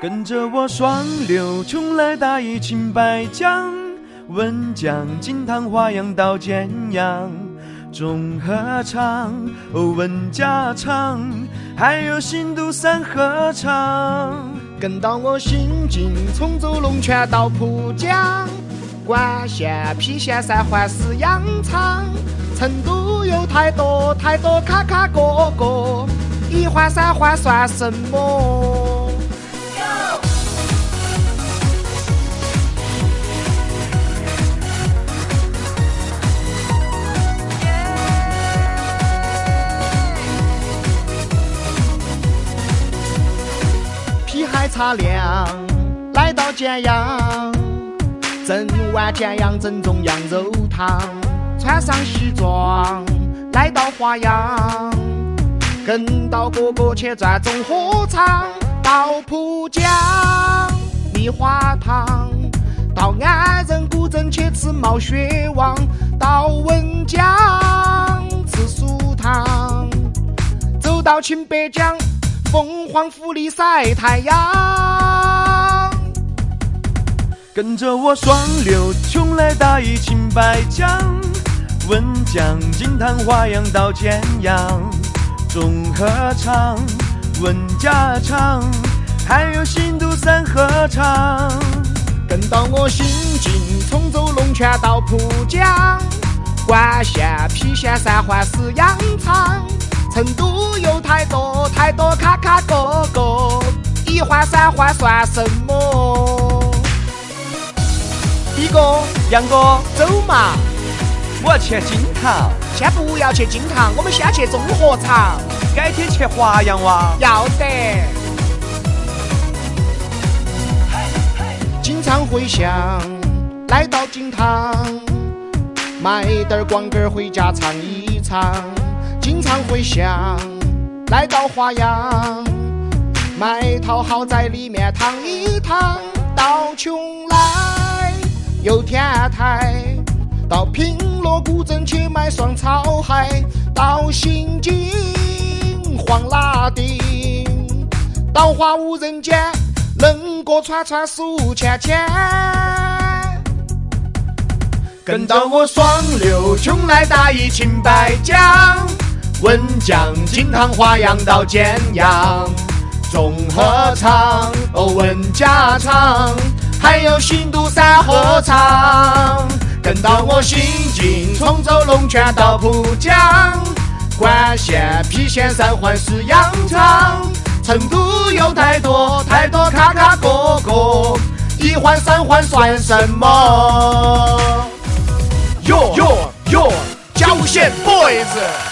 跟着我双流冲来大义清白江，温江、金堂、华阳到简阳，中合唱、文家场，还有新都三合唱。跟到我行进，从走龙泉到浦江，管县、郫县、三环是羊场，成都有太多太多卡卡角角，一环三环算什么？茶凉，来到建阳，整碗建阳正宗羊肉汤，穿上西装，来到华阳，跟到哥哥去转中火场，到浦江梨花塘，到安仁古镇去吃毛血旺，到温江吃酥汤，走到青白江。凤凰府里晒太阳，跟着我双流冲来大义清白江，温江、金汤、华阳到简阳，中合唱、文家场，还有新都三合唱。跟到我行进，从走龙泉到浦江，关县、郫县、三环四羊场。成都有太多太多卡卡哥哥，一环三环算什么？一哥、杨哥，走嘛！我要去金堂。先不要去金堂，我们先去综合场。改天去华阳哇？要得。经常回乡，来到金堂，买点光棍回家尝一唱。常回乡，来到华阳，买套豪宅里面躺一躺。到邛崃有天台，到平乐古镇去买双草鞋。到新津黄拉丁，到花无人间，能过串串数钱钱。跟到我双流，邛崃大义清白江。温江、金汤、华阳到简阳，综合场、文家场，还有新都三合唱。跟到我行进，从走龙泉到浦江，冠县、郫县、三环是羊场。成都有太多太多卡卡角角，一环三环算什么？哟哟哟，郊县 boys。